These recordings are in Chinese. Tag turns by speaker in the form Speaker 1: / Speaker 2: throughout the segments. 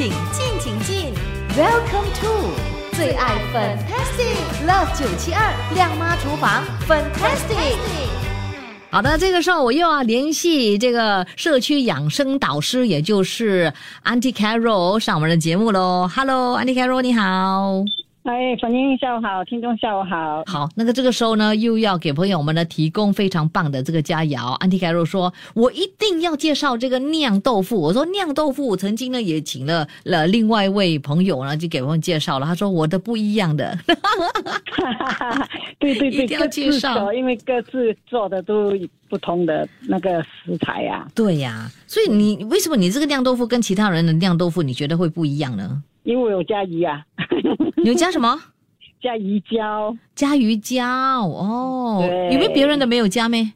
Speaker 1: 请进，请进。Welcome to 最爱 Fantastic Love 九七二亮妈厨房 Fantastic。好的，这个时候我又要联系这个社区养生导师，也就是 Auntie Carol 上我们的节目喽。Hello，Auntie Carol，你好。
Speaker 2: 哎，粉英下午好，听众下午好。
Speaker 1: 好，那个这个时候呢，又要给朋友们呢提供非常棒的这个佳肴。安迪凯若说：“我一定要介绍这个酿豆腐。”我说：“酿豆腐，我曾经呢也请了了另外一位朋友呢，就给我们介绍了。他说我的不一样的。
Speaker 2: 对对对，
Speaker 1: 一定要介绍，
Speaker 2: 因为各自做的都不同的那个食材呀。
Speaker 1: 对呀，所以你为什么你这个酿豆腐跟其他人的酿豆腐，你觉得会不一样呢？
Speaker 2: 因为我有加鱼啊。
Speaker 1: 有加什么？
Speaker 2: 加鱼胶，
Speaker 1: 加鱼胶哦。有没有别人的没有加没？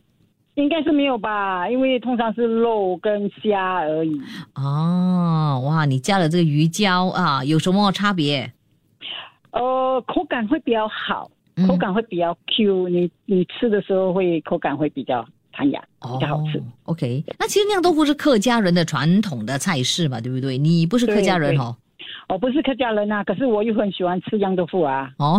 Speaker 2: 应该是没有吧，因为通常是肉跟虾而已。
Speaker 1: 哦，哇，你加了这个鱼胶啊，有什么差别？
Speaker 2: 呃，口感会比较好，口感会比较 Q，你你吃的时候会口感会比较弹牙，比较好吃。
Speaker 1: OK，那其实酿豆腐是客家人的传统的菜式嘛，对不对？你不是客家人哦。
Speaker 2: 我不是客家人呐，可是我又很喜欢吃酿豆腐啊。
Speaker 1: 哦，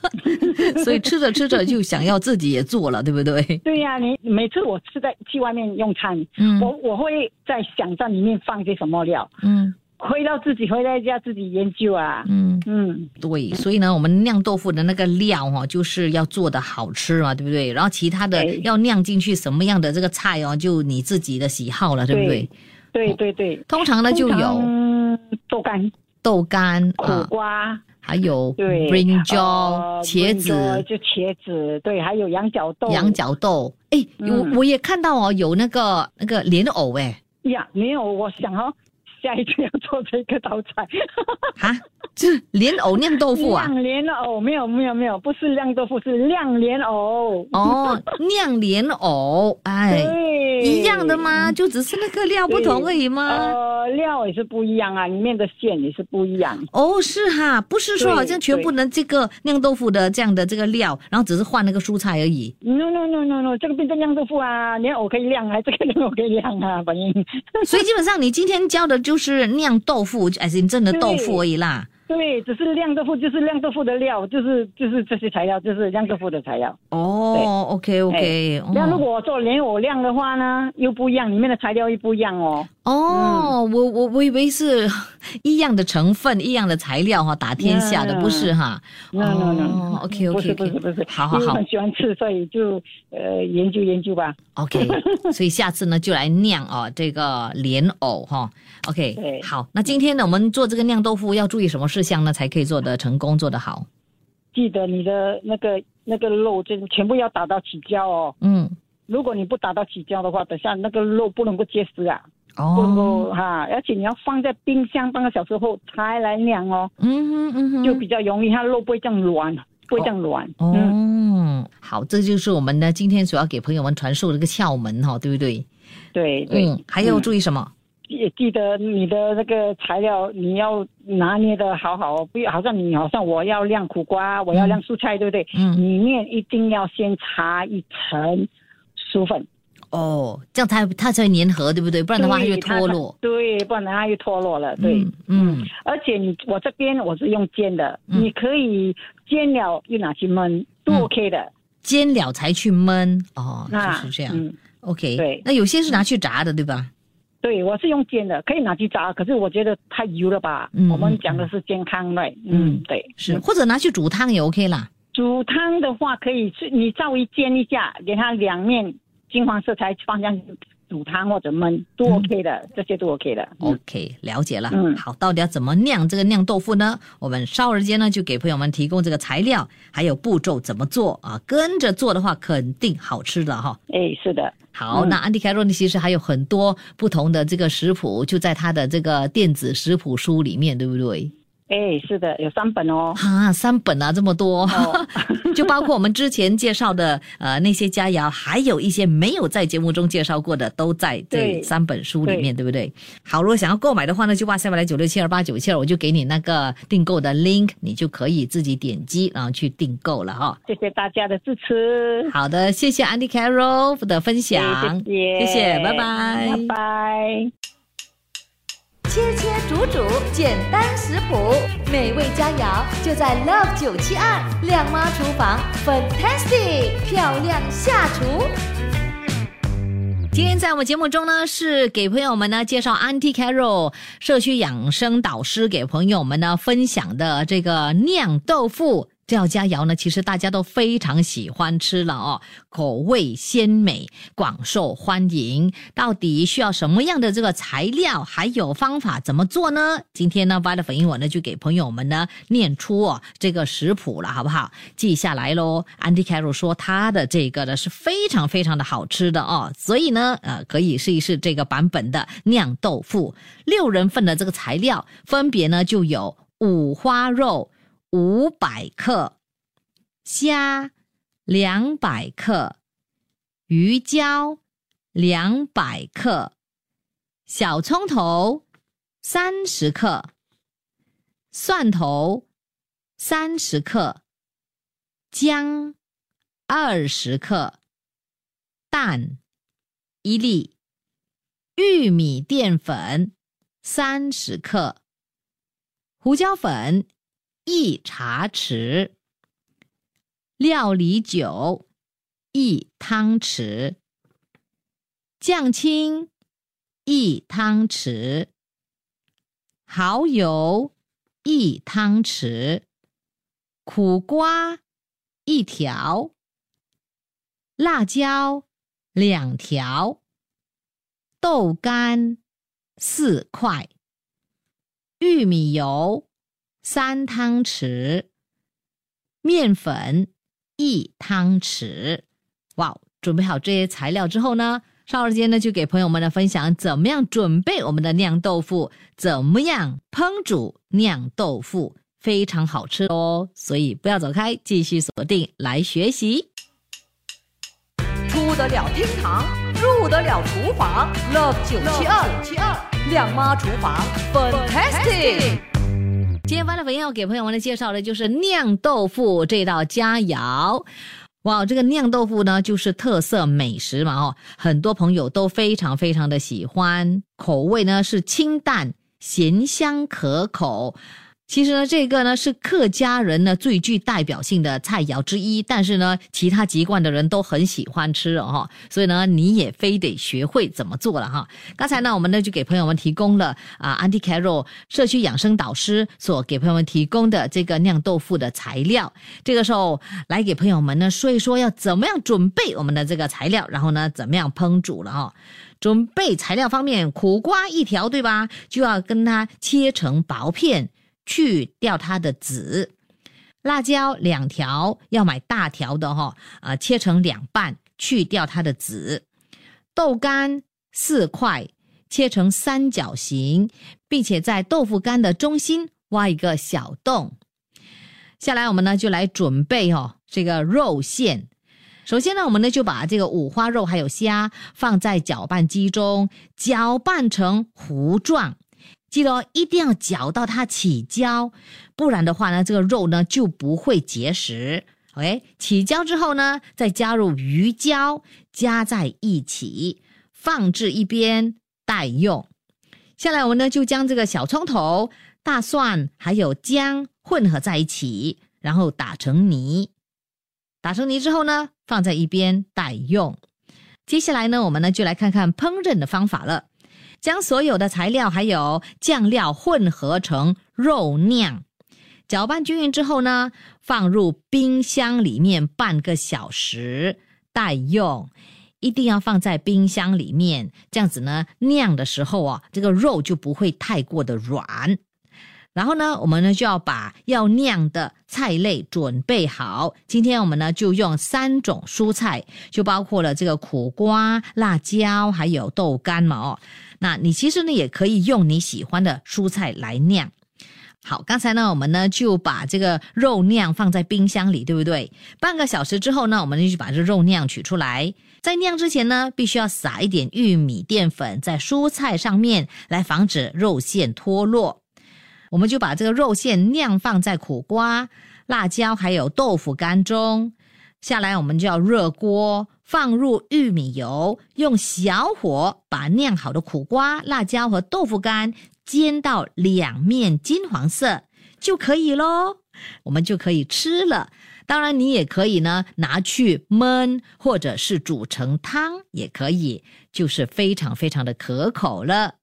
Speaker 1: 所以吃着吃着就想要自己也做了，对不对？
Speaker 2: 对呀，你每次我吃在去外面用餐，嗯，我我会在想在里面放些什么料，嗯，回到自己回到家自己研究啊，嗯
Speaker 1: 嗯，对，所以呢，我们酿豆腐的那个料哈，就是要做的好吃嘛，对不对？然后其他的要酿进去什么样的这个菜哦，就你自己的喜好了，对不对？
Speaker 2: 对对对，
Speaker 1: 通常呢就有
Speaker 2: 豆干。
Speaker 1: 豆干、
Speaker 2: 苦瓜，
Speaker 1: 还有对 brinjal 茄子，
Speaker 2: 就茄子，对，还有羊角豆。
Speaker 1: 羊角豆，哎，我我也看到哦，有那个那个莲藕，哎
Speaker 2: 呀，莲藕，我想哦，下一次要做这个道菜。
Speaker 1: 哈。是莲藕酿豆腐啊？
Speaker 2: 酿莲藕没有没有没有，不是酿豆腐，是酿莲藕。
Speaker 1: 哦，酿莲藕，哎，一样的吗？就只是那个料不同而已吗？
Speaker 2: 呃，料也是不一样啊，里面的馅也是不一样。
Speaker 1: 哦，是哈，不是说好像全部能这个酿豆腐的这样的这个料，然后只是换那个蔬菜而已。
Speaker 2: No no no no no，这个变成酿豆腐啊，莲藕可以酿啊，这个莲藕可以酿啊，反正。
Speaker 1: 所以基本上你今天教的就是酿豆腐，还是真的豆腐而已啦。
Speaker 2: 对，只是酿豆腐，就是酿豆腐的料，就是就是这些材料，就是酿豆腐的材料。
Speaker 1: 哦，OK OK。
Speaker 2: 那如果做莲藕酿的话呢，又不一样，里面的材料又不一样哦。
Speaker 1: 哦，我我我以为是 一样的成分，一样的材料哈，打天下的不是哈。
Speaker 2: no no no
Speaker 1: OK OK，
Speaker 2: 不是不是不是，
Speaker 1: 好好好，
Speaker 2: 很喜欢吃，所以就呃研究研究吧。
Speaker 1: OK，所以下次呢就来酿哦这个莲藕哈。OK，好，那今天呢我们做这个酿豆腐要注意什么事项呢才可以做得成功做得好？
Speaker 2: 记得你的那个那个肉就全部要打到起胶哦。嗯，如果你不打到起胶的话，等下那个肉不能够结实啊。不能够哈，而且你要放在冰箱半个小时后才来酿哦。嗯嗯嗯，就比较容易，它肉不会这样软，不会这样软。
Speaker 1: 哦，好，这就是我们呢今天主要给朋友们传授的一个窍门哈，对不对？
Speaker 2: 对对。嗯，
Speaker 1: 还要注意什么？
Speaker 2: 也记得你的那个材料，你要拿捏的好好，不要好像你好像我要晾苦瓜，我要晾蔬菜，对不对？嗯。里面一定要先擦一层薯粉。
Speaker 1: 哦，这样它它才粘合，对不对？不然的话它就脱落。
Speaker 2: 对，不然它就脱落了。对，嗯。而且你我这边我是用煎的，你可以煎了又拿去焖，都 OK 的。
Speaker 1: 煎了才去焖哦，就是这样。嗯 OK。
Speaker 2: 对，
Speaker 1: 那有些是拿去炸的，对吧？
Speaker 2: 对，我是用煎的，可以拿去炸，可是我觉得太油了吧。嗯。我们讲的是健康类。嗯，对，
Speaker 1: 是或者拿去煮汤也 OK 啦。
Speaker 2: 煮汤的话可以是，你稍微煎一下，给它两面。金黄色才放下去煮汤或者焖都 OK 的，这些都 OK 的。
Speaker 1: OK，了解了。嗯，好，到底要怎么酿这个酿豆腐呢？我们稍时间呢就给朋友们提供这个材料，还有步骤怎么做啊？跟着做的话，肯定好吃的哈。
Speaker 2: 哎，是的。
Speaker 1: 好，那安迪凯洛尼，其实还有很多不同的这个食谱，就在他的这个电子食谱书里面，对不对？
Speaker 2: 哎，是的，有三本哦。
Speaker 1: 啊，三本啊，这么多，就包括我们之前介绍的呃那些佳肴，还有一些没有在节目中介绍过的，都在这三本书里面，对不对？好，如果想要购买的话呢，就挂下面来九六七二八九七二，我就给你那个订购的 link，你就可以自己点击然后去订购了哈。
Speaker 2: 谢谢大家的支持。
Speaker 1: 好的，谢谢 Andy Carol 的分享，
Speaker 2: 谢谢，
Speaker 1: 谢谢，拜拜，
Speaker 2: 拜拜。
Speaker 1: 切切煮煮，简单食谱，美味佳肴就在 Love 九七二靓妈厨房，Fantastic 漂亮下厨。今天在我们节目中呢，是给朋友们呢介绍 Anticarrot 社区养生导师给朋友们呢分享的这个酿豆腐。这道佳肴呢，其实大家都非常喜欢吃了哦，口味鲜美，广受欢迎。到底需要什么样的这个材料，还有方法怎么做呢？今天呢 v i t a 粉英文呢就给朋友们呢念出哦这个食谱了，好不好？记下来喽。Andy Carroll 说他的这个呢是非常非常的好吃的哦，所以呢，呃，可以试一试这个版本的酿豆腐。六人份的这个材料分别呢就有五花肉。五百克虾，两百克鱼胶，两百克小葱头，三十克蒜头，三十克姜，二十克蛋一粒，玉米淀粉三十克，胡椒粉。一茶匙。料理酒，一汤匙。酱青，一汤匙。蚝油，一汤匙。苦瓜一条，辣椒两条，豆干四块，玉米油。三汤匙面粉，一汤匙。哇，准备好这些材料之后呢，稍后间呢就给朋友们的分享怎么样准备我们的酿豆腐，怎么样烹煮酿豆腐，非常好吃哦。所以不要走开，继续锁定来学习。出得了厅堂，入得了厨房，Love 九七二七二亮妈厨房，Fantastic。今天发的粉要给朋友们的介绍的就是酿豆腐这道佳肴。哇，这个酿豆腐呢，就是特色美食嘛，哦，很多朋友都非常非常的喜欢，口味呢是清淡、咸香可口。其实呢，这个呢是客家人呢最具代表性的菜肴之一，但是呢，其他籍贯的人都很喜欢吃哦，所以呢，你也非得学会怎么做了哈。刚才呢，我们呢就给朋友们提供了啊安迪凯 l 社区养生导师所给朋友们提供的这个酿豆腐的材料。这个时候来给朋友们呢说一说要怎么样准备我们的这个材料，然后呢怎么样烹煮了哈。准备材料方面，苦瓜一条对吧？就要跟它切成薄片。去掉它的籽，辣椒两条，要买大条的哈，啊，切成两半，去掉它的籽。豆干四块，切成三角形，并且在豆腐干的中心挖一个小洞。下来我们呢就来准备哦，这个肉馅。首先呢，我们呢就把这个五花肉还有虾放在搅拌机中搅拌成糊状。记得哦一定要搅到它起胶，不然的话呢，这个肉呢就不会结实。OK，起胶之后呢，再加入鱼胶，加在一起，放置一边待用。下来我们呢就将这个小葱头、大蒜还有姜混合在一起，然后打成泥。打成泥之后呢，放在一边待用。接下来呢，我们呢就来看看烹饪的方法了。将所有的材料还有酱料混合成肉酿，搅拌均匀之后呢，放入冰箱里面半个小时待用。一定要放在冰箱里面，这样子呢，酿的时候啊，这个肉就不会太过的软。然后呢，我们呢就要把要酿的菜类准备好。今天我们呢就用三种蔬菜，就包括了这个苦瓜、辣椒还有豆干嘛哦。那你其实呢也可以用你喜欢的蔬菜来酿。好，刚才呢我们呢就把这个肉酿放在冰箱里，对不对？半个小时之后呢，我们就把这肉酿取出来。在酿之前呢，必须要撒一点玉米淀粉在蔬菜上面，来防止肉馅脱落。我们就把这个肉馅酿放在苦瓜、辣椒还有豆腐干中。下来，我们就要热锅，放入玉米油，用小火把酿好的苦瓜、辣椒和豆腐干煎到两面金黄色就可以喽，我们就可以吃了。当然，你也可以呢拿去焖，或者是煮成汤也可以，就是非常非常的可口了。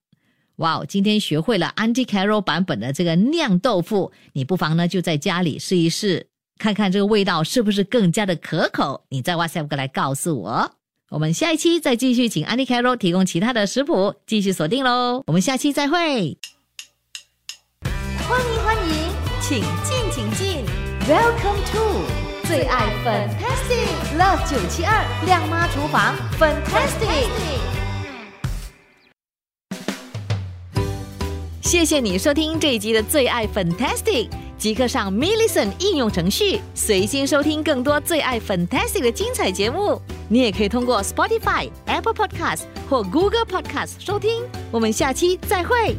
Speaker 1: 哇哦，今天学会了 Auntie Carol 版本的这个酿豆腐，你不妨呢就在家里试一试，看看这个味道是不是更加的可口。你在 WhatsApp 过来告诉我。我们下一期再继续请 Auntie Carol 提供其他的食谱，继续锁定喽。我们下期再会。
Speaker 3: 欢迎欢迎，请进请进，Welcome to 最爱 Fantastic Love 九七二亮妈厨房 Fantastic。
Speaker 1: 谢谢你收听这一集的最爱 Fantastic，即刻上 m i l l i c e n 应用程序，随心收听更多最爱 Fantastic 的精彩节目。你也可以通过 Spotify、Apple Podcast 或 Google Podcast 收听。我们下期再会。